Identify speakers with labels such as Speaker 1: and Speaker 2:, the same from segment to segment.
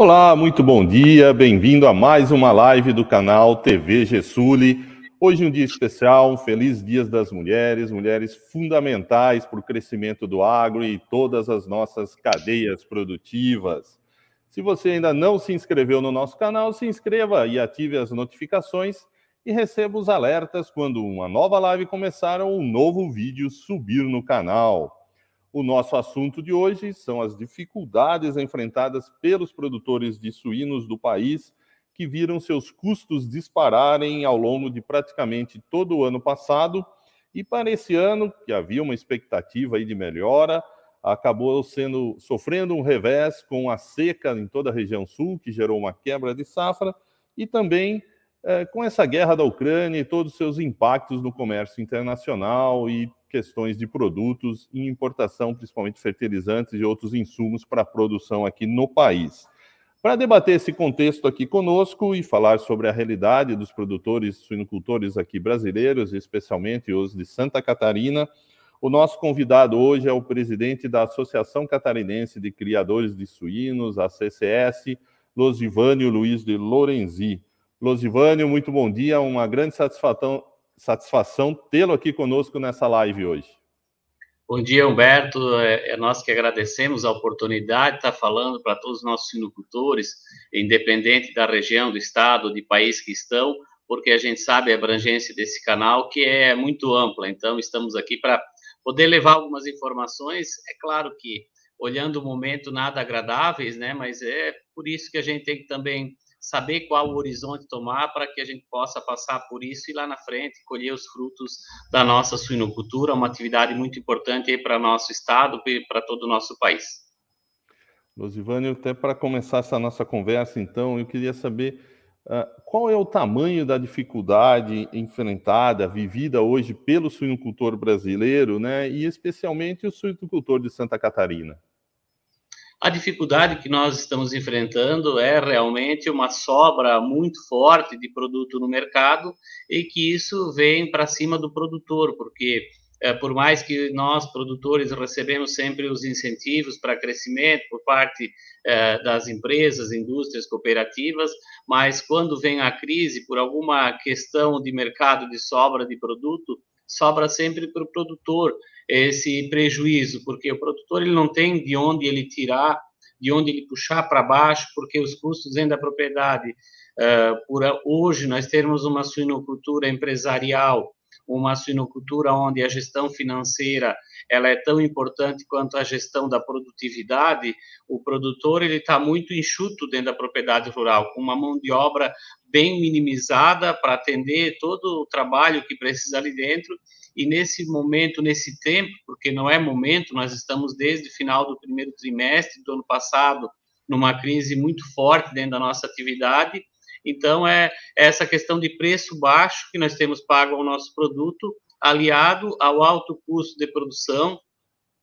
Speaker 1: Olá, muito bom dia, bem-vindo a mais uma live do canal TV Gessuli. Hoje um dia especial, um feliz Dia das Mulheres, mulheres fundamentais para o crescimento do agro e todas as nossas cadeias produtivas. Se você ainda não se inscreveu no nosso canal, se inscreva e ative as notificações e receba os alertas quando uma nova live começar ou um novo vídeo subir no canal. O nosso assunto de hoje são as dificuldades enfrentadas pelos produtores de suínos do país que viram seus custos dispararem ao longo de praticamente todo o ano passado. E para esse ano, que havia uma expectativa de melhora, acabou sendo sofrendo um revés com a seca em toda a região sul, que gerou uma quebra de safra, e também é, com essa guerra da Ucrânia e todos os seus impactos no comércio internacional e questões de produtos e importação, principalmente fertilizantes e outros insumos para a produção aqui no país. Para debater esse contexto aqui conosco e falar sobre a realidade dos produtores suinocultores aqui brasileiros, especialmente os de Santa Catarina, o nosso convidado hoje é o presidente da Associação Catarinense de Criadores de Suínos, a CCS, Losivânio Luiz de Lorenzi. Losivânio, muito bom dia, uma grande satisfação, satisfação tê-lo aqui conosco nessa live hoje.
Speaker 2: Bom dia, Humberto. É, é, nós que agradecemos a oportunidade de estar falando para todos os nossos sinocultores, independente da região, do estado, de país que estão, porque a gente sabe a abrangência desse canal, que é muito ampla. Então, estamos aqui para poder levar algumas informações. É claro que, olhando o momento, nada agradáveis, né? Mas é por isso que a gente tem que também saber qual o horizonte tomar para que a gente possa passar por isso e lá na frente colher os frutos da nossa suinocultura, uma atividade muito importante para nosso estado e para todo o nosso país.
Speaker 1: Losivânio, até para começar essa nossa conversa, então, eu queria saber uh, qual é o tamanho da dificuldade enfrentada, vivida hoje pelo suinocultor brasileiro, né, e especialmente o suinocultor de Santa Catarina.
Speaker 2: A dificuldade que nós estamos enfrentando é realmente uma sobra muito forte de produto no mercado e que isso vem para cima do produtor, porque é, por mais que nós, produtores, recebemos sempre os incentivos para crescimento por parte é, das empresas, indústrias, cooperativas, mas quando vem a crise, por alguma questão de mercado de sobra de produto, sobra sempre para o produtor esse prejuízo, porque o produtor ele não tem de onde ele tirar, de onde ele puxar para baixo, porque os custos dentro da propriedade, uh, por hoje nós temos uma suinocultura empresarial, uma suinocultura onde a gestão financeira ela é tão importante quanto a gestão da produtividade, o produtor ele está muito enxuto dentro da propriedade rural, com uma mão de obra bem minimizada para atender todo o trabalho que precisa ali dentro e nesse momento, nesse tempo, porque não é momento, nós estamos desde o final do primeiro trimestre do ano passado numa crise muito forte dentro da nossa atividade. Então, é essa questão de preço baixo que nós temos pago ao nosso produto, aliado ao alto custo de produção,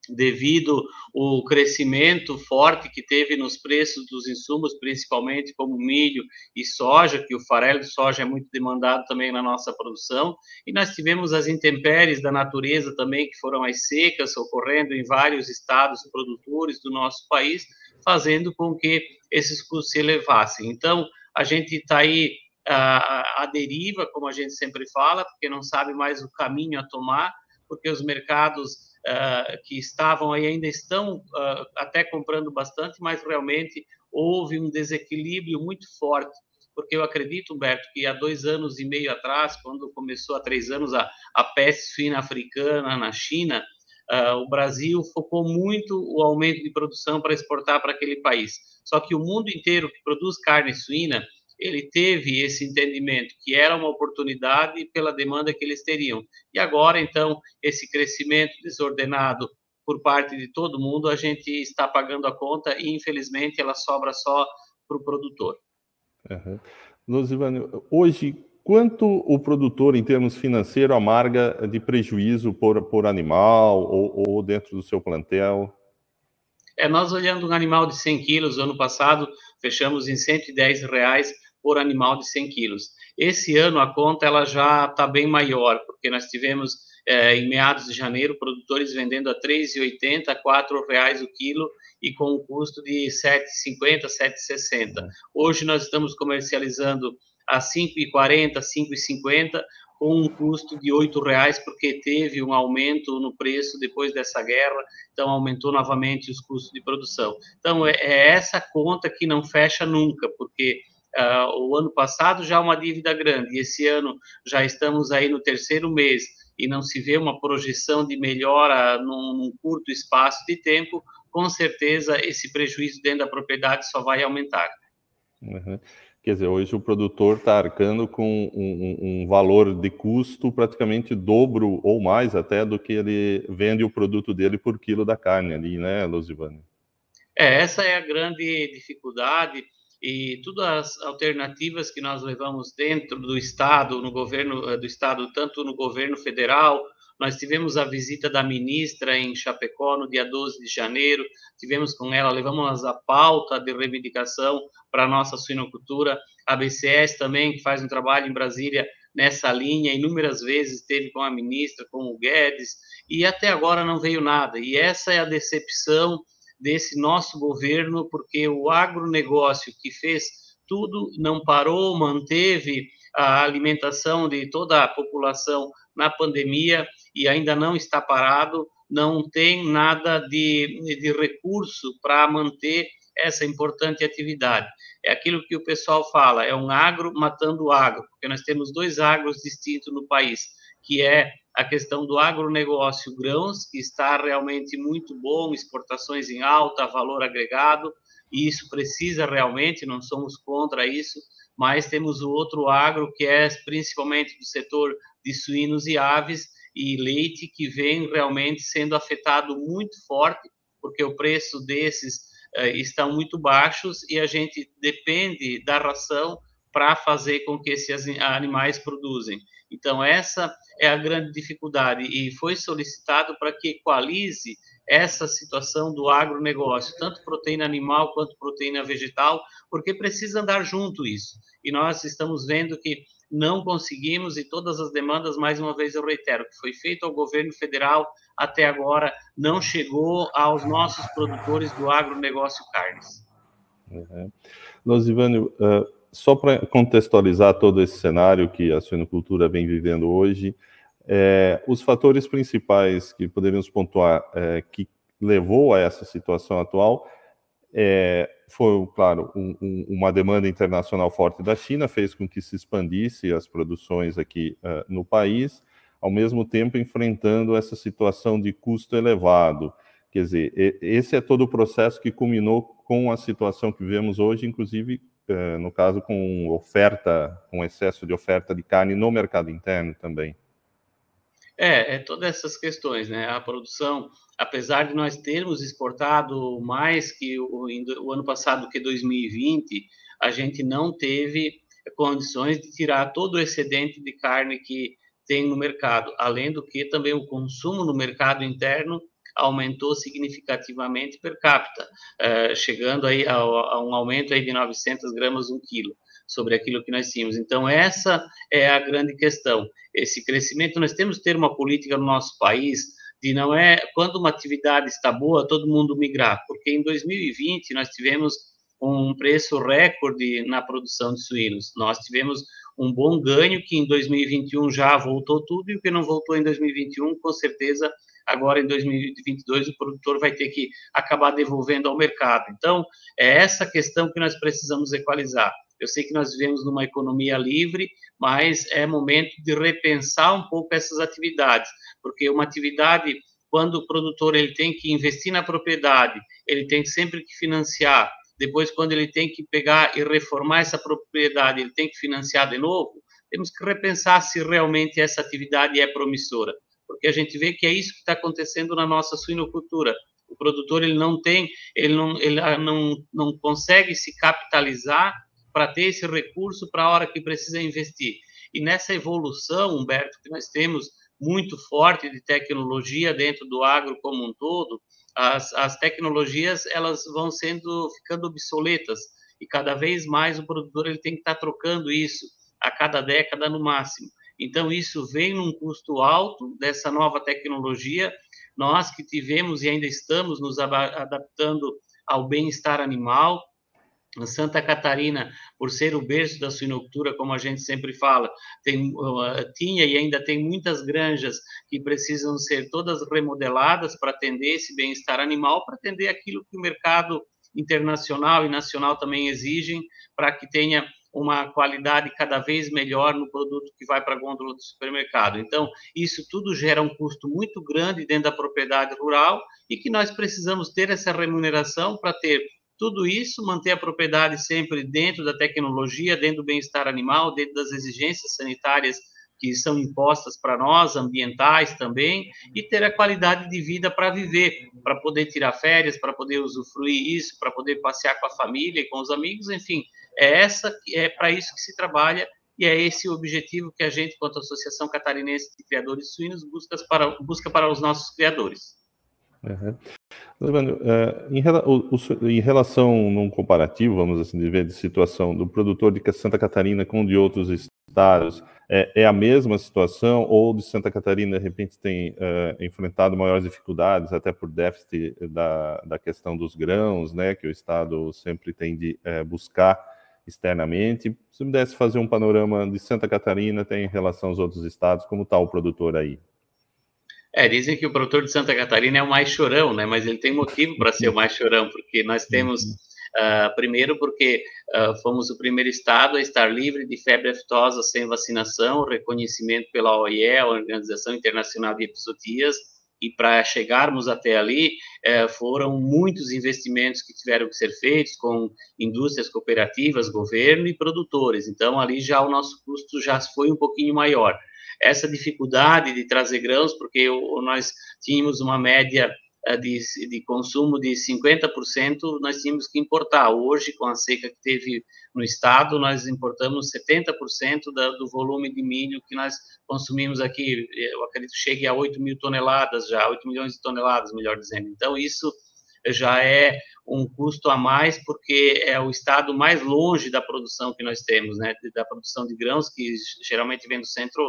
Speaker 2: devido ao crescimento forte que teve nos preços dos insumos, principalmente como milho e soja, que o farelo de soja é muito demandado também na nossa produção, e nós tivemos as intempéries da natureza também, que foram as secas ocorrendo em vários estados produtores do nosso país, fazendo com que esses custos se elevassem. Então, a gente está aí à, deriva, como a gente sempre fala, porque não sabe mais o caminho a tomar, porque os mercados uh, que estavam aí ainda estão uh, até comprando bastante, mas realmente houve um desequilíbrio muito forte, porque eu acredito, Humberto, que há dois anos e meio atrás, quando começou há três anos a, a peste suína africana na China, uh, o Brasil focou muito o aumento de produção para exportar para aquele país. Só que o mundo inteiro que produz carne suína ele teve esse entendimento que era uma oportunidade pela demanda que eles teriam. E agora, então, esse crescimento desordenado por parte de todo mundo, a gente está pagando a conta e, infelizmente, ela sobra só para o produtor.
Speaker 1: Uhum. hoje, quanto o produtor, em termos financeiros, amarga de prejuízo por, por animal ou, ou dentro do seu plantel?
Speaker 2: É, nós olhando um animal de 100 quilos, ano passado, fechamos em 110 reais por animal de 100 quilos. Esse ano a conta ela já está bem maior, porque nós tivemos é, em meados de janeiro produtores vendendo a R$ 3,80, a R$ reais o quilo e com um custo de R$ 7,50, R$ 7,60. Hoje nós estamos comercializando a R$ 5,40, R$ 5,50 com um custo de R$ reais porque teve um aumento no preço depois dessa guerra, então aumentou novamente os custos de produção. Então é, é essa conta que não fecha nunca, porque uh, o ano passado já uma dívida grande, e esse ano já estamos aí no terceiro mês e não se vê uma projeção de melhora num, num curto espaço de tempo, com certeza esse prejuízo dentro da propriedade só vai aumentar.
Speaker 1: Uhum. Quer dizer, hoje o produtor está arcando com um, um, valor de custo praticamente dobro ou mais até do que ele vende o produto dele por quilo da carne ali, né, Luzivane?
Speaker 2: É, essa é a grande dificuldade e todas as alternativas que nós levamos dentro do Estado, no governo eh, do Estado, tanto no governo federal, nós tivemos a visita da ministra em Chapecó no dia 12 de janeiro, tivemos com ela, levamos a pauta de reivindicação para a nossa suinocultura, a BCS também, que faz um trabalho em Brasília nessa linha, inúmeras vezes esteve com a ministra, com o Guedes, e até agora não veio nada. E essa é a decepção desse nosso governo, porque o agronegócio que fez tudo não parou, manteve a alimentação de toda a população na pandemia e ainda não está parado, não tem nada de, de recurso para manter essa importante atividade. É aquilo que o pessoal fala, é um agro matando o agro, porque nós temos dois agros distintos no país, que é a questão do agronegócio grãos, que está realmente muito bom, exportações em alta, valor agregado, e isso precisa realmente, não somos contra isso, mas temos o outro agro, que é principalmente do setor de suínos e aves e leite, que vem realmente sendo afetado muito forte, porque o preço desses uh, estão muito baixos e a gente depende da ração para fazer com que esses animais produzem. Então, essa é a grande dificuldade e foi solicitado para que equalize essa situação do agronegócio, tanto proteína animal quanto proteína vegetal, porque precisa andar junto isso. E nós estamos vendo que não conseguimos e todas as demandas, mais uma vez eu reitero, que foi feito ao governo federal até agora não chegou aos nossos produtores do agronegócio carnes.
Speaker 1: Uhum. Uh, só para contextualizar todo esse cenário que a suinocultura vem vivendo hoje, é, os fatores principais que poderíamos pontuar é, que levou a essa situação atual é, foi, claro, um, um, uma demanda internacional forte da China, fez com que se expandisse as produções aqui uh, no país, ao mesmo tempo enfrentando essa situação de custo elevado. Quer dizer, esse é todo o processo que culminou com a situação que vemos hoje, inclusive, uh, no caso, com oferta, com excesso de oferta de carne no mercado interno também.
Speaker 2: É, é todas essas questões, né? A produção, apesar de nós termos exportado mais que o, o ano passado que 2020, a gente não teve condições de tirar todo o excedente de carne que tem no mercado, além do que também o consumo no mercado interno aumentou significativamente per capita, uh, chegando aí a, a, um aumento aí de 900 gramas um quilo sobre aquilo que nós tínhamos. Então, essa é a grande questão. Esse crescimento, nós temos que ter uma política no nosso país de não é quando uma atividade está boa, todo mundo migrar, porque em 2020 nós tivemos um preço recorde na produção de suínos. Nós tivemos um bom ganho que em 2021 já voltou tudo e o que não voltou em 2021, com certeza agora em 2022 o produtor vai ter que acabar devolvendo ao mercado. Então, é essa questão que nós precisamos equalizar. Eu sei que nós vivemos numa economia livre, mas é momento de repensar um pouco essas atividades, porque uma atividade quando o produtor ele tem que investir na propriedade, ele tem sempre que financiar. Depois, quando ele tem que pegar e reformar essa propriedade, ele tem que financiar de novo. Temos que repensar se realmente essa atividade é promissora, porque a gente vê que é isso que está acontecendo na nossa suinocultura. O produtor ele não tem, ele não, ele não, não consegue se capitalizar para ter esse recurso para a hora que precisa investir. E nessa evolução, Humberto, que nós temos muito forte de tecnologia dentro do agro como um todo, as, as tecnologias elas vão sendo ficando obsoletas e cada vez mais o produtor ele tem que estar trocando isso. a cada década no máximo. Então, isso vem num custo alto dessa nova tecnologia. Nós que tivemos e ainda estamos nos adaptando ao bem-estar animal, Santa Catarina, por ser o berço da suinocultura, como a gente sempre fala, tem, uh, tinha e ainda tem muitas granjas que precisam ser todas remodeladas para atender esse bem-estar animal, para atender aquilo que o mercado internacional e nacional também exigem, para que tenha uma qualidade cada vez melhor no produto que vai para a gôndola do supermercado. Então, isso tudo gera um custo muito grande dentro da propriedade rural e que nós precisamos ter essa remuneração para ter tudo isso, manter a propriedade sempre dentro da tecnologia, dentro do bem-estar animal, dentro das exigências sanitárias que são impostas para nós, ambientais também, e ter a qualidade de vida para viver, para poder tirar férias, para poder usufruir isso, para poder passear com a família e com os amigos, enfim, é essa é para isso que se trabalha e é esse o objetivo que a gente, quanto Associação Catarinense de Criadores Suínos, busca para, busca para os nossos criadores.
Speaker 1: Uhum. É, em, relação, num comparativo, vamos assim dizer, de situação do produtor de Santa Catarina com de outros estados, é, é a mesma situação ou de Santa Catarina, de repente, tem uh, enfrentado maiores dificuldades, até por déficit da, da questão dos grãos, né, que o estado sempre tem de uh, buscar externamente. Se pudesse fazer um panorama de Santa Catarina, tem em relação aos outros estados, como está o produtor aí?
Speaker 2: É, dizem que o produtor de Santa Catarina é o mais chorão, né? Mas ele tem motivo para ser o mais chorão, porque nós temos, uh, primeiro, porque uh, fomos o primeiro estado a estar livre de febre aftosa sem vacinação, reconhecimento pela OIE, a Organização Internacional de Epizootias, e para chegarmos até ali eh, foram muitos investimentos que tiveram que ser feitos com indústrias cooperativas, governo e produtores. Então ali já o nosso custo já foi um pouquinho maior essa dificuldade de trazer grãos, porque nós tínhamos uma média eh, de, de, consumo de 50%, nós tínhamos que importar. Hoje, com a seca que teve no estado, nós importamos 70% da, do volume de milho que nós consumimos aqui. Eu acredito que chegue a 8 mil toneladas já, 8 milhões de toneladas, melhor dizendo. Então, isso já é um custo a mais, porque é o estado mais longe da produção que nós temos, né, da produção de grãos, que geralmente vem do centro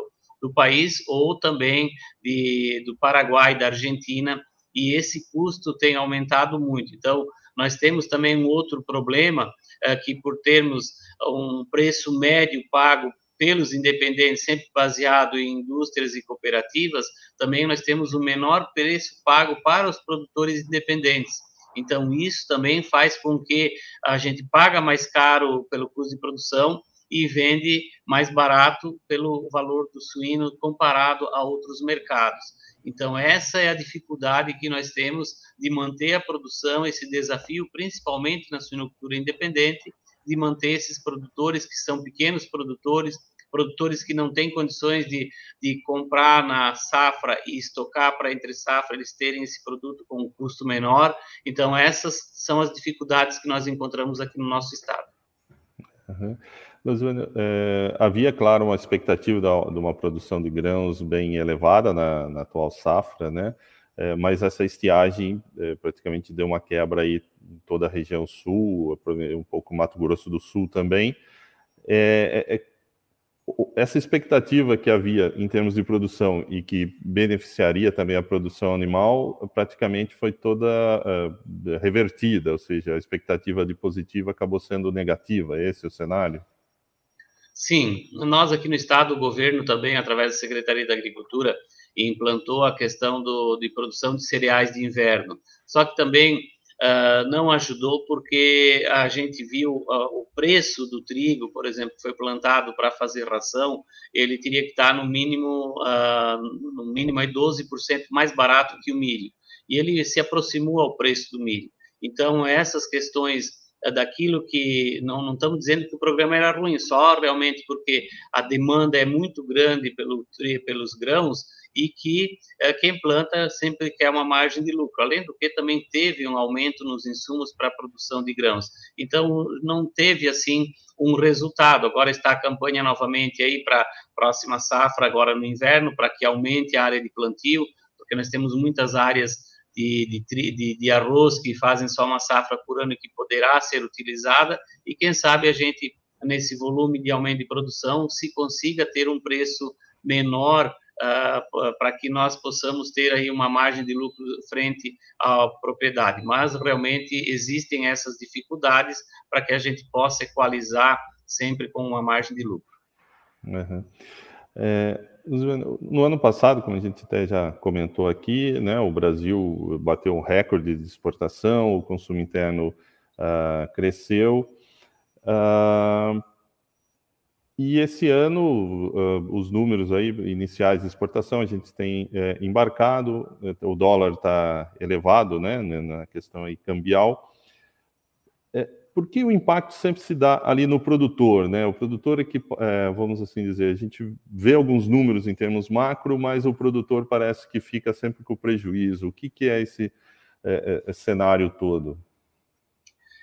Speaker 2: do país ou também de, do Paraguai, da Argentina, e esse custo tem aumentado muito. Então, nós temos também um outro problema, é, que por termos um preço médio pago pelos independentes, sempre baseado em indústrias e cooperativas, também nós temos o menor preço pago para os produtores independentes. Então, isso também faz com que a gente paga mais caro pelo custo de produção e vende mais barato pelo valor do suíno comparado a outros mercados. Então, essa é a dificuldade que nós temos de manter a produção, esse desafio, principalmente na suinocultura independente, de manter esses produtores que são pequenos produtores, produtores que não têm condições de, de comprar na safra e estocar para entre safra, eles terem esse produto com um custo menor. Então, essas são as dificuldades que nós encontramos aqui no nosso estado.
Speaker 1: Uhum. É, havia, claro, uma expectativa de, de uma produção de grãos bem elevada na, na atual safra, né? É, mas essa estiagem é, praticamente deu uma quebra aí em toda a região sul, um pouco Mato Grosso do Sul também. É, é, é essa expectativa que havia em termos de produção e que beneficiaria também a produção animal, praticamente foi toda revertida, ou seja, a expectativa de positiva acabou sendo negativa. Esse é o cenário?
Speaker 2: Sim, nós aqui no estado, o governo também, através da Secretaria da Agricultura, implantou a questão do, de produção de cereais de inverno. Só que também uh, não ajudou porque a gente viu uh, o preço do trigo, por exemplo, que foi plantado para fazer ração, ele teria que estar no mínimo, uh, no mínimo 12% mais barato que o milho. E ele se aproximou ao preço do milho. Então, essas questões daquilo que não, não estamos dizendo que o programa era ruim, só realmente porque a demanda é muito grande pelo, pelos grãos e que é, quem planta sempre quer uma margem de lucro. Além do que também teve um aumento nos insumos para a produção de grãos. Então não teve assim um resultado. Agora está a campanha novamente aí para a próxima safra agora no inverno para que aumente a área de plantio, porque nós temos muitas áreas de, de, de, arroz que fazem só uma safra por ano que poderá ser utilizada e quem sabe a gente nesse volume de aumento de produção, se consiga ter um preço menor uh, para que nós possamos ter aí uma margem de lucro frente à propriedade. Mas realmente existem essas dificuldades para que a gente possa equalizar sempre com uma margem de lucro.
Speaker 1: Uhum. É, no ano passado, como a gente até já comentou aqui, né, o Brasil bateu um recorde de exportação, o consumo interno uh, cresceu. Uh, e esse ano, uh, os números aí iniciais de exportação, a gente tem é, embarcado, o dólar está elevado, né, na questão aí cambial. É, por que o impacto sempre se dá ali no produtor, né? O produtor é que, é, vamos assim dizer, a gente vê alguns números em termos macro, mas o produtor parece que fica sempre com prejuízo. O que, que é esse é, é, cenário todo?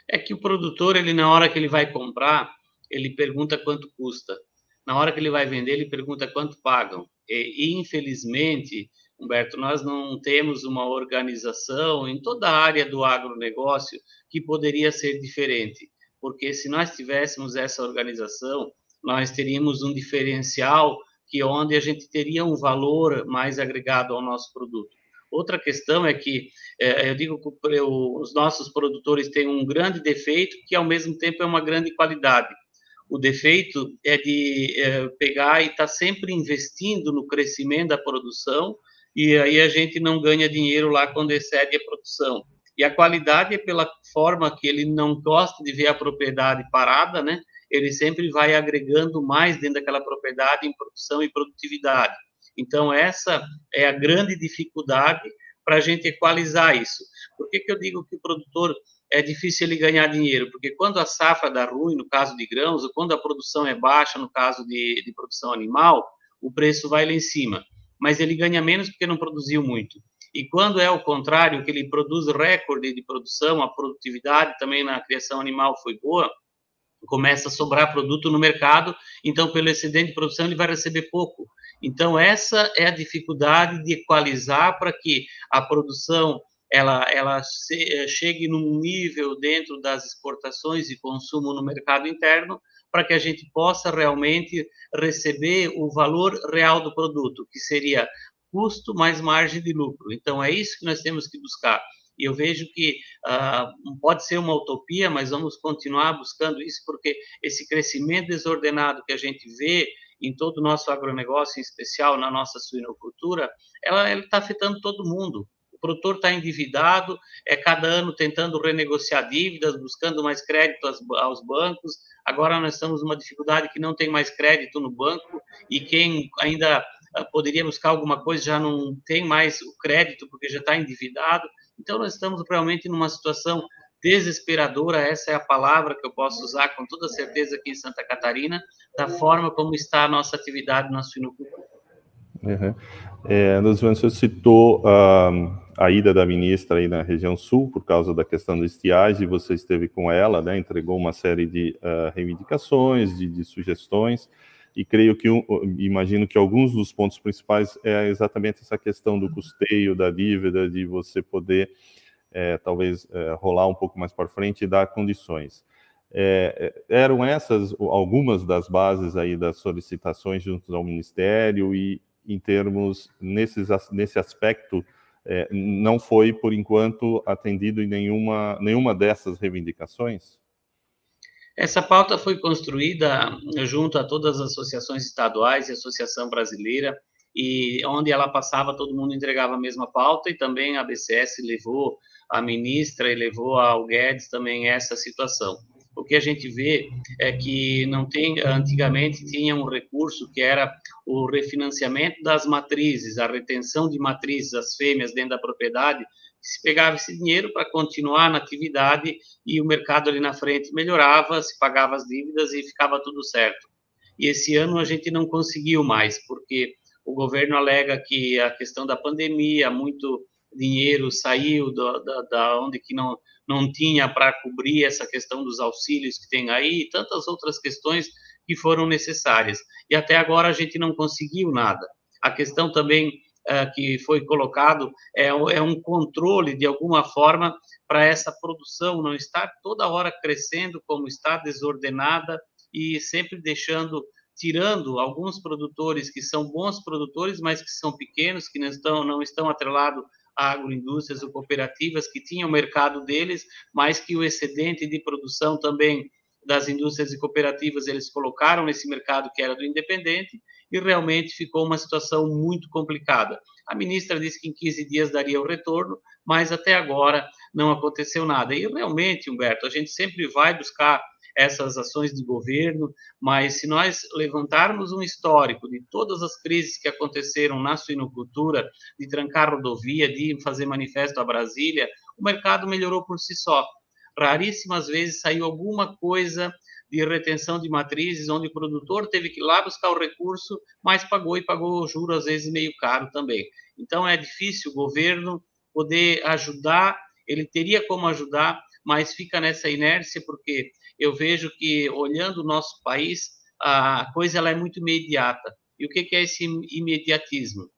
Speaker 2: É que o produtor, ele na hora que ele vai comprar, ele pergunta quanto custa. Na hora que ele vai vender, ele pergunta quanto pagam. E, infelizmente, Humberto, nós não temos uma organização em toda a área do agronegócio que poderia ser diferente, porque se nós tivéssemos essa organização, nós teríamos um diferencial que onde a gente teria um valor mais agregado ao nosso produto. Outra questão é que é, eu digo que os nossos produtores têm um grande defeito que ao mesmo tempo é uma grande qualidade o defeito é de é, pegar e estar tá sempre investindo no crescimento da produção e aí a gente não ganha dinheiro lá quando excede a produção. E a qualidade é pela forma que ele não gosta de ver a propriedade parada, né? Ele sempre vai agregando mais dentro daquela propriedade em produção e produtividade. Então, essa é a grande dificuldade para a gente equalizar isso. Por que, que eu digo que o produtor é difícil ele ganhar dinheiro, porque quando a safra dá ruim, no caso de grãos, ou quando a produção é baixa, no caso de, de produção animal, o preço vai lá em cima. Mas ele ganha menos porque não produziu muito. E quando é o contrário, que ele produz recorde de produção, a produtividade também na criação animal foi boa, começa a sobrar produto no mercado, então pelo excedente de produção ele vai receber pouco. Então essa é a dificuldade de equalizar para que a produção ela, ela se, chegue num nível dentro das exportações e consumo no mercado interno, para que a gente possa realmente receber o valor real do produto, que seria custo mais margem de lucro. Então, é isso que nós temos que buscar. E eu vejo que uh, pode ser uma utopia, mas vamos continuar buscando isso, porque esse crescimento desordenado que a gente vê em todo o nosso agronegócio, em especial na nossa suinocultura, ela está afetando todo mundo produtor está endividado, é cada ano tentando renegociar dívidas, buscando mais crédito aos, aos bancos. Agora nós estamos numa dificuldade que não tem mais crédito no banco e quem ainda poderia buscar alguma coisa já não tem mais o crédito porque já está endividado. Então nós estamos realmente numa situação desesperadora, essa é a palavra que eu posso usar com toda certeza aqui em Santa Catarina, da forma como está a nossa atividade na suinocultura.
Speaker 1: Uhum. É, você citou uh, a ida da ministra aí na região sul por causa da questão da estiagem, você esteve com ela, né, entregou uma série de uh, reivindicações, de, de, sugestões, e creio que, imagino que alguns dos pontos principais é exatamente essa questão do custeio, da dívida, de você poder, é, talvez, é, rolar um pouco mais para frente e dar condições. É, é, eram essas algumas das bases aí das solicitações junto ao Ministério e, em termos, nesses, nesse aspecto, é, não foi, por enquanto, atendido em nenhuma, nenhuma dessas reivindicações?
Speaker 2: Essa pauta foi construída junto a todas as associações estaduais e Associação Brasileira, e onde ela passava, todo mundo entregava a mesma pauta, e também a BCS levou a ministra e levou ao Guedes também essa situação. O que a gente vê é que não tem, antigamente tinha um recurso que era o refinanciamento das matrizes, a retenção de matrizes, as fêmeas dentro da propriedade, se pegava esse dinheiro para continuar na atividade e o mercado ali na frente melhorava, se pagava as dívidas e ficava tudo certo. E esse ano a gente não conseguiu mais, porque o governo alega que a questão da pandemia, muito dinheiro saiu da, da, da onde que não não tinha para cobrir essa questão dos auxílios que tem aí e tantas outras questões que foram necessárias. E até agora a gente não conseguiu nada. A questão também uh, que foi colocado é, é um controle, de alguma forma, para essa produção não estar toda hora crescendo como está, desordenada, e sempre deixando tirando alguns produtores que são bons produtores, mas que são pequenos, que não estão, não estão atrelados a agroindústrias ou cooperativas que tinham o mercado deles, mas que o excedente de produção também das indústrias e cooperativas eles colocaram nesse mercado que era do independente e realmente ficou uma situação muito complicada. A ministra disse que em 15 dias daria o retorno, mas até agora não aconteceu nada. E realmente, Humberto, a gente sempre vai buscar essas ações de governo, mas se nós levantarmos um histórico de todas as crises que aconteceram na suinocultura, de trancar rodovia, de fazer manifesto a Brasília, o mercado melhorou por si só. Raríssimas vezes saiu alguma coisa de retenção de matrizes, onde o produtor teve que ir lá buscar o recurso, mas pagou e pagou o juro, às vezes meio caro também. Então é difícil o governo poder ajudar, ele teria como ajudar, mas fica nessa inércia, porque eu vejo que, olhando o nosso país, a coisa ela é muito imediata. E o que, é esse imediatismo?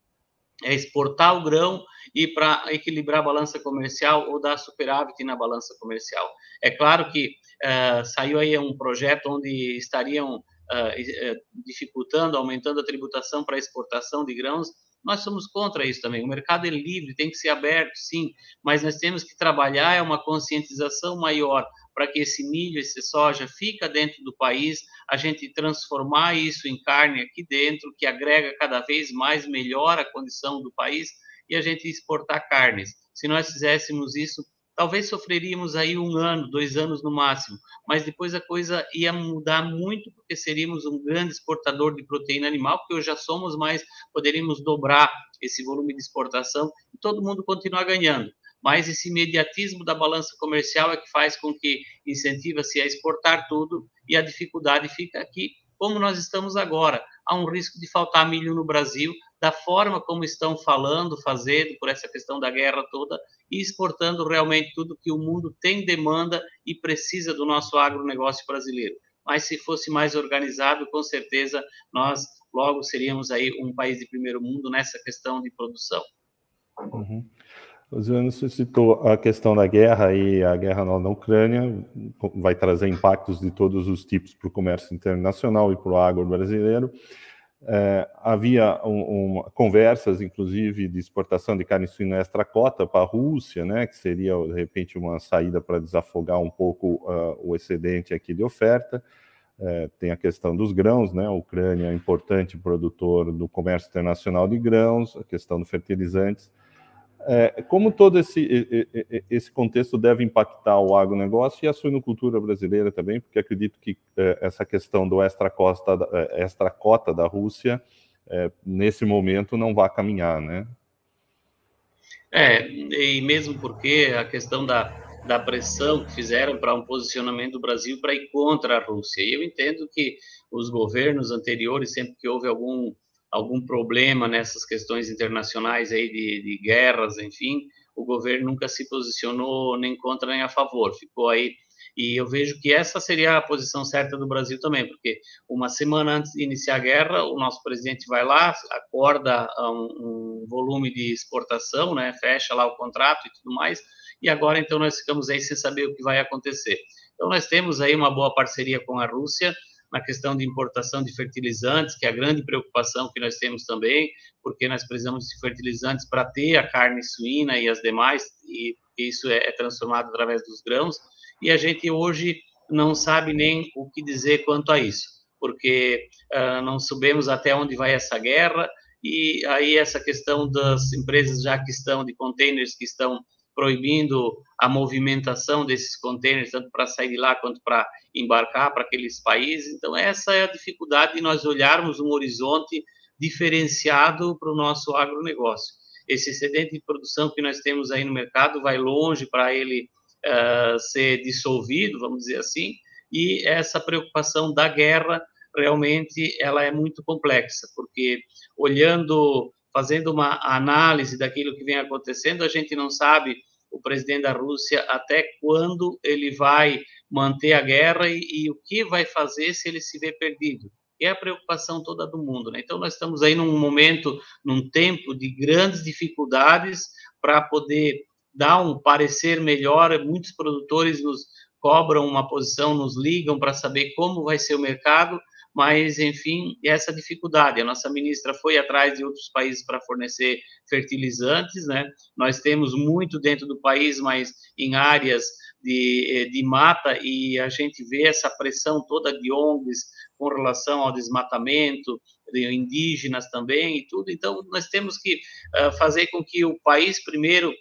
Speaker 2: É exportar o grão e para equilibrar a balança comercial ou dar superávit na balança comercial. É claro que uh, saiu aí um projeto onde estariam uh, dificultando, aumentando a tributação para exportação de grãos, nós somos contra isso também. O mercado é livre, tem que ser aberto, sim, mas nós temos que trabalhar é uma conscientização maior para que esse milho, esse soja fica dentro do país, a gente transformar isso em carne aqui dentro, que agrega cada vez mais, melhora a condição do país e a gente exportar carnes. Se nós fizéssemos isso, talvez sofreríamos aí um ano, dois anos no máximo, mas depois a coisa ia mudar muito, porque seríamos um grande exportador de proteína animal, porque hoje já somos, mas poderíamos dobrar esse volume de exportação e todo mundo continuar ganhando. Mas esse imediatismo da balança comercial é que faz com que incentiva-se a exportar tudo e a dificuldade fica aqui, como nós estamos agora. Há um risco de faltar milho no Brasil, da forma como estão falando, fazendo, por essa questão da guerra toda, e exportando realmente tudo que o mundo tem demanda e precisa do nosso agronegócio brasileiro. Mas se fosse mais organizado, com certeza nós logo seríamos aí um país de primeiro mundo nessa questão de produção.
Speaker 1: Uhum. O citou a questão da guerra e a guerra na Ucrânia vai trazer impactos de todos os tipos para o comércio internacional e para o agro brasileiro. É, havia um, um, conversas, inclusive, de exportação de carne suína extra-cota para a Rússia, né, que seria, de repente, uma saída para desafogar um pouco uh, o excedente aqui de oferta. É, tem a questão dos grãos, né, a Ucrânia é importante produtor do comércio internacional de grãos, a questão dos fertilizantes. É, como todo esse, esse contexto deve impactar o agronegócio e a suinocultura brasileira também, porque acredito que é, essa questão do extra-cota é, extra -cota da Rússia, é, nesse momento, não vai caminhar, né?
Speaker 2: É, e mesmo porque a questão da, da pressão que fizeram para um posicionamento do Brasil para ir contra a Rússia. E eu entendo que os governos anteriores, sempre que houve algum algum problema nessas questões internacionais aí de, de guerras, enfim, o governo nunca se posicionou nem contra nem a favor, ficou aí e eu vejo que essa seria a posição certa do Brasil também, porque uma semana antes de iniciar a guerra, o nosso presidente vai lá, acorda um, um, volume de exportação, né, fecha lá o contrato e tudo mais, e agora então nós ficamos aí sem saber o que vai acontecer. Então nós temos aí uma boa parceria com a Rússia, na questão de importação de fertilizantes, que é a grande preocupação que nós temos também, porque nós precisamos de fertilizantes para ter a carne suína e as demais, e isso é, é transformado através dos grãos, e a gente hoje não sabe nem o que dizer quanto a isso, porque uh, não sabemos até onde vai essa guerra, e aí essa questão das empresas já que estão, de containers que estão proibindo a movimentação desses contêineres, tanto para sair de lá quanto para embarcar para aqueles países. Então, essa é a dificuldade de nós olharmos um horizonte diferenciado para o nosso agronegócio. Esse excedente de produção que nós temos aí no mercado vai longe para ele uh, ser dissolvido, vamos dizer assim, e essa preocupação da guerra realmente ela é muito complexa, porque olhando fazendo uma análise daquilo que vem acontecendo, a gente não sabe o presidente da Rússia até quando ele vai manter a guerra e, e, o que vai fazer se ele se vê perdido. É a preocupação toda do mundo. Né? Então, nós estamos aí num momento, num tempo de grandes dificuldades para poder dar um parecer melhor. Muitos produtores nos cobram uma posição, nos ligam para saber como vai ser o mercado, mas, enfim, essa dificuldade. A nossa ministra foi atrás de outros países para fornecer fertilizantes, né? Nós temos muito dentro do país, mas em áreas de, eh, de mata, e a gente vê essa pressão toda de ONGs com relação ao desmatamento, de indígenas também e tudo. Então, nós temos que uh, fazer com que o país, primeiro,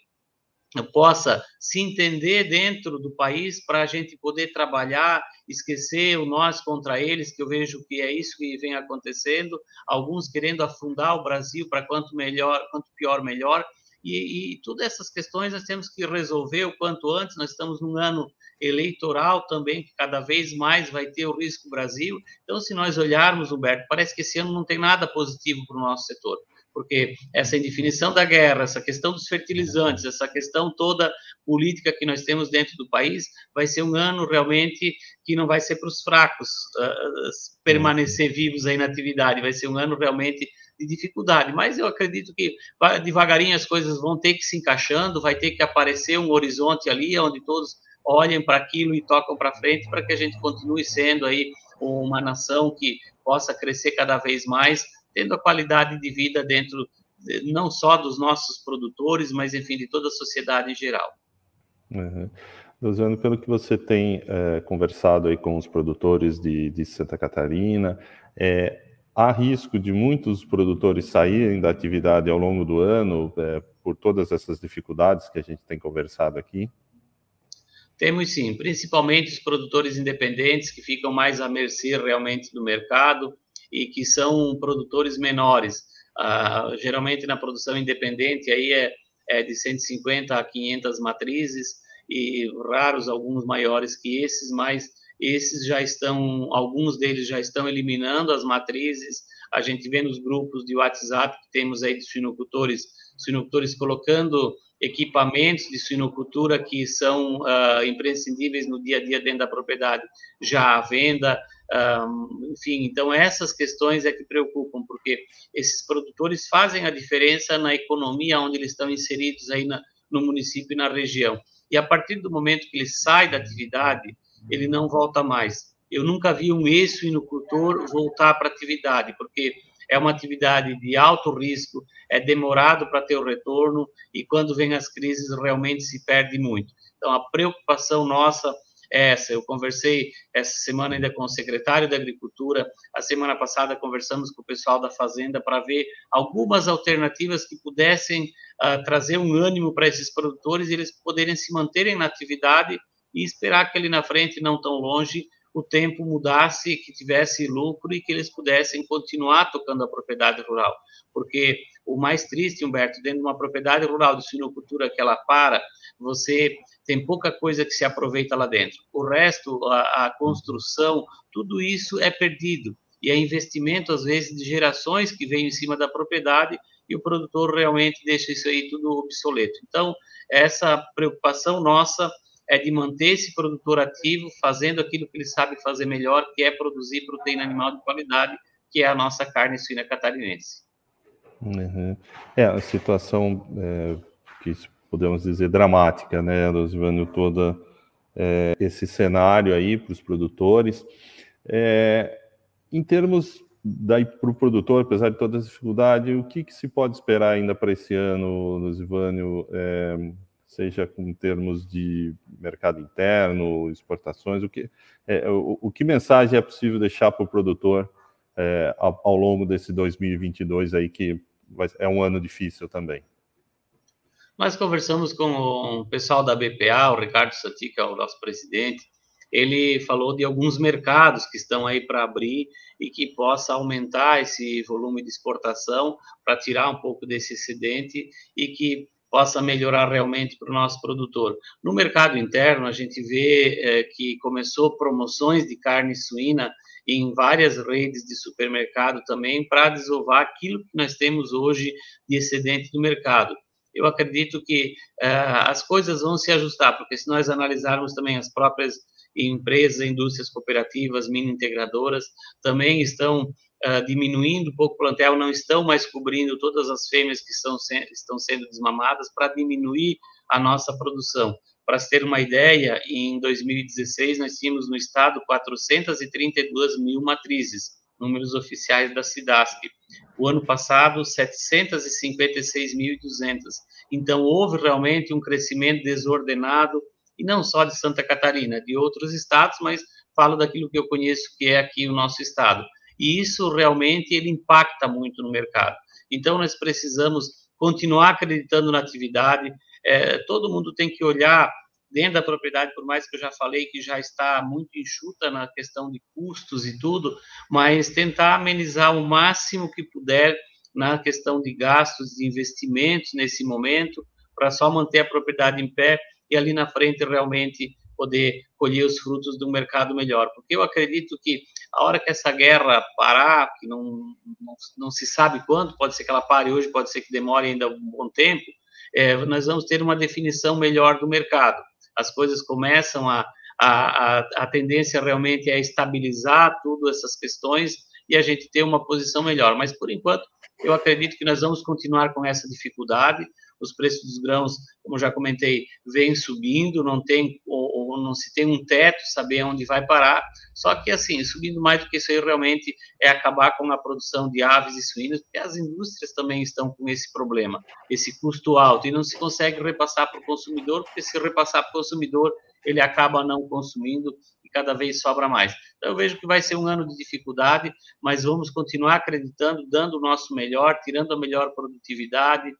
Speaker 2: possa se entender dentro do país para a gente poder trabalhar, esquecer o nós contra eles, que eu vejo que é isso que vem acontecendo, alguns querendo afundar o Brasil para quanto melhor, quanto pior melhor, e, e todas essas questões nós temos que resolver o quanto antes, nós estamos num ano eleitoral também, que cada vez mais vai ter o risco Brasil, então se nós olharmos, Humberto, parece que esse ano não tem nada positivo para o nosso setor, porque essa indefinição da guerra, essa questão dos fertilizantes, essa questão toda política que nós temos dentro do país, vai ser um ano realmente que não vai ser para os fracos uh, permanecer vivos aí na atividade, vai ser um ano realmente de dificuldade, mas eu acredito que devagarinho as coisas vão ter que se encaixando, vai ter que aparecer um horizonte ali onde todos olhem para aquilo e tocam para frente para que a gente continue sendo aí uma nação que possa crescer cada vez mais tendo a qualidade de vida dentro não só dos nossos produtores, mas enfim de toda a sociedade em geral.
Speaker 1: Uhum. Luciano, pelo que você tem é, conversado aí com os produtores de, de Santa Catarina, é, há risco de muitos produtores saírem da atividade ao longo do ano é, por todas essas dificuldades que a gente tem conversado aqui?
Speaker 2: Temos sim, principalmente os produtores independentes que ficam mais à mercê realmente do mercado, e que são produtores menores. Uh, geralmente na produção independente aí é, é de 150 a 500 matrizes e raros alguns maiores que esses, mas esses já estão, alguns deles já estão eliminando as matrizes. A gente vê nos grupos de WhatsApp que temos aí de suinocultores, suinocultores colocando equipamentos de suinocultura que são uh, imprescindíveis no dia a dia dentro da propriedade já à venda. Um, enfim, então essas questões é que preocupam, porque esses produtores fazem a diferença na economia onde eles estão inseridos aí na, no município e na região. E a partir do momento que ele sai da atividade, ele não volta mais. Eu nunca vi um ex-suinocultor voltar para a atividade, porque é uma atividade de alto risco, é demorado para ter o retorno e quando vem as crises realmente se perde muito. Então a preocupação nossa essa. Eu conversei essa semana ainda com o secretário da Agricultura, a semana passada conversamos com o pessoal da Fazenda para ver algumas alternativas que pudessem uh, trazer um ânimo para esses produtores e eles poderem se manterem na atividade e esperar que ali na frente, não tão longe, o tempo mudasse, que tivesse lucro e que eles pudessem continuar tocando a propriedade rural. Porque o mais triste, Humberto, dentro de uma propriedade rural de suinocultura que ela para, você tem pouca coisa que se aproveita lá dentro. O resto, a, a construção, tudo isso é perdido. E é investimento, às vezes, de gerações que vem em cima da propriedade e o produtor realmente deixa isso aí tudo obsoleto. Então, essa preocupação nossa é de manter esse produtor ativo, fazendo aquilo que ele sabe fazer melhor, que é produzir proteína animal de qualidade, que é a nossa carne suína catarinense.
Speaker 1: Uhum. É, a situação, é, que podemos dizer, dramática, né, Rosivânio, toda é, esse cenário aí para os produtores. É, em termos para o produtor, apesar de todas as dificuldades, o que, que se pode esperar ainda para esse ano, Rosivânio? É, seja com termos de mercado interno, exportações, o que, é, o, o, que mensagem é possível deixar para o produtor é, ao, ao, longo desse 2022 aí, que vai, é um ano difícil também?
Speaker 2: Nós conversamos com o pessoal da BPA, o Ricardo Sati, que é o nosso presidente, ele falou de alguns mercados que estão aí para abrir e que possa aumentar esse volume de exportação para tirar um pouco desse excedente e que possa melhorar realmente para o nosso produtor. No mercado interno, a gente vê é, que começou promoções de carne suína em várias redes de supermercado também para desovar aquilo que nós temos hoje de excedente do mercado. Eu acredito que é, as coisas vão se ajustar, porque se nós analisarmos também as próprias empresas, indústrias cooperativas, mini integradoras, também estão uh, diminuindo um pouco o plantel, não estão mais cobrindo todas as fêmeas que estão, se, estão sendo desmamadas para diminuir a nossa produção. Para se ter uma ideia, em 2016 nós tínhamos no estado 432 mil matrizes, números oficiais da SIDASC. O ano passado, 756.200. Então, houve realmente um crescimento desordenado, e não só de Santa Catarina, de outros estados, mas falo daquilo que eu conheço, que é aqui o nosso estado. E isso realmente ele impacta muito no mercado. Então, nós precisamos continuar acreditando na atividade. É, todo mundo tem que olhar dentro da propriedade, por mais que eu já falei que já está muito enxuta na questão de custos e tudo, mas tentar amenizar o máximo que puder na questão de gastos, de investimentos nesse momento, para só manter a propriedade em pé e ali na frente realmente poder colher os frutos um mercado melhor. Porque eu acredito que a hora que essa guerra parar, que não, não, não se sabe quando, pode ser que ela pare hoje, pode ser que demore ainda um bom tempo, é, nós vamos ter uma definição melhor do mercado. As coisas começam a, a, a, a tendência realmente é estabilizar tudo essas questões e a gente ter uma posição melhor. Mas, por enquanto, eu acredito que nós vamos continuar com essa dificuldade os preços dos grãos, como já comentei, vêm subindo, não tem ou, ou, não se tem um teto, saber onde vai parar. Só que assim, subindo mais do que isso aí realmente é acabar com a produção de aves e suínos, porque as indústrias também estão com esse problema, esse custo alto e não se consegue repassar para o consumidor, porque se repassar para o consumidor, ele acaba não consumindo e cada vez sobra mais. Então, eu vejo que vai ser um ano de dificuldade, mas vamos continuar acreditando, dando o nosso melhor, tirando a melhor produtividade,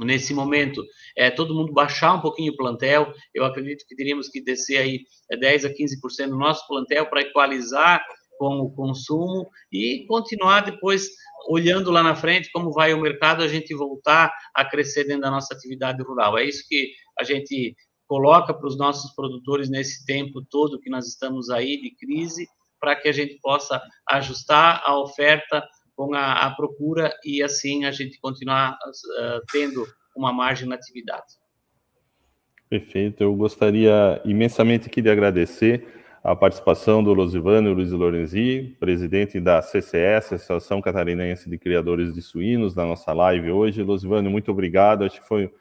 Speaker 2: nesse momento, é, todo mundo baixar um pouquinho o plantel, eu acredito que teríamos que descer aí 10 é, a 15% do nosso plantel para equalizar com o consumo e continuar depois olhando lá na frente como vai o mercado, a gente voltar a crescer dentro da nossa atividade rural. É isso que a gente coloca para os nossos produtores nesse tempo todo que nós estamos aí de crise, para que a gente possa ajustar a oferta com a, a procura e assim a gente continuar uh, tendo uma margem na atividade.
Speaker 1: Perfeito. Eu gostaria imensamente aqui de agradecer a participação do Losivano Luiz Lorenzi, presidente da CCS, Associação Catarinense de Criadores de Suínos, na nossa live hoje. Losivano, muito obrigado. Acho que foi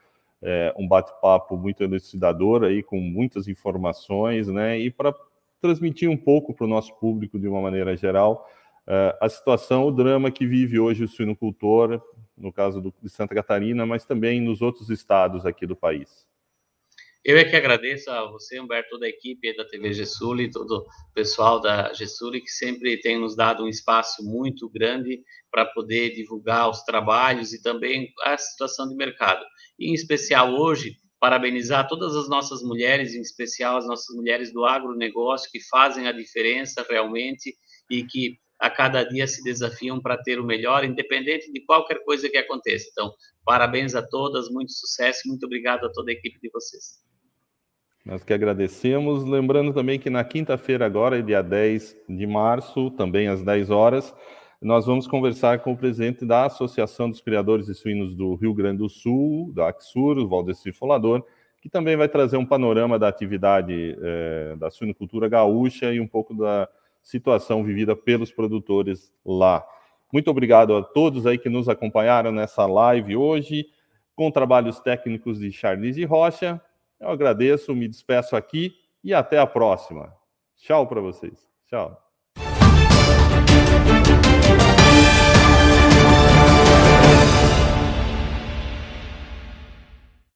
Speaker 1: é, um bate-papo muito elucidador aí, com muitas informações, né? E para transmitir um pouco para o nosso público de uma maneira geral uh, a situação, o drama que vive hoje o suinocultor, no caso do, de Santa Catarina, mas também nos outros estados aqui do país.
Speaker 2: Eu é que agradeço a você, Humberto, toda a equipe da TV Gesuli, todo o pessoal da Gesuli, que sempre tem nos dado um espaço muito grande para poder divulgar os trabalhos e também a situação de mercado. E, em especial hoje, parabenizar todas as nossas mulheres, em especial as nossas mulheres do agronegócio, que fazem a diferença realmente e que a cada dia se desafiam para ter o melhor, independente de qualquer coisa que aconteça. Então, parabéns a todas, muito sucesso, muito obrigado a toda a equipe de vocês.
Speaker 1: Nós que agradecemos. Lembrando também que na quinta-feira, agora, dia 10 de março, também às 10 horas, nós vamos conversar com o presidente da Associação dos Criadores de Suínos do Rio Grande do Sul, da Axur, o Valdeci Folador, que também vai trazer um panorama da atividade eh, da suinocultura gaúcha e um pouco da situação vivida pelos produtores lá. Muito obrigado a todos aí que nos acompanharam nessa live hoje, com trabalhos técnicos de Charles e Rocha. Eu agradeço, me despeço aqui e até a próxima. Tchau para vocês. Tchau.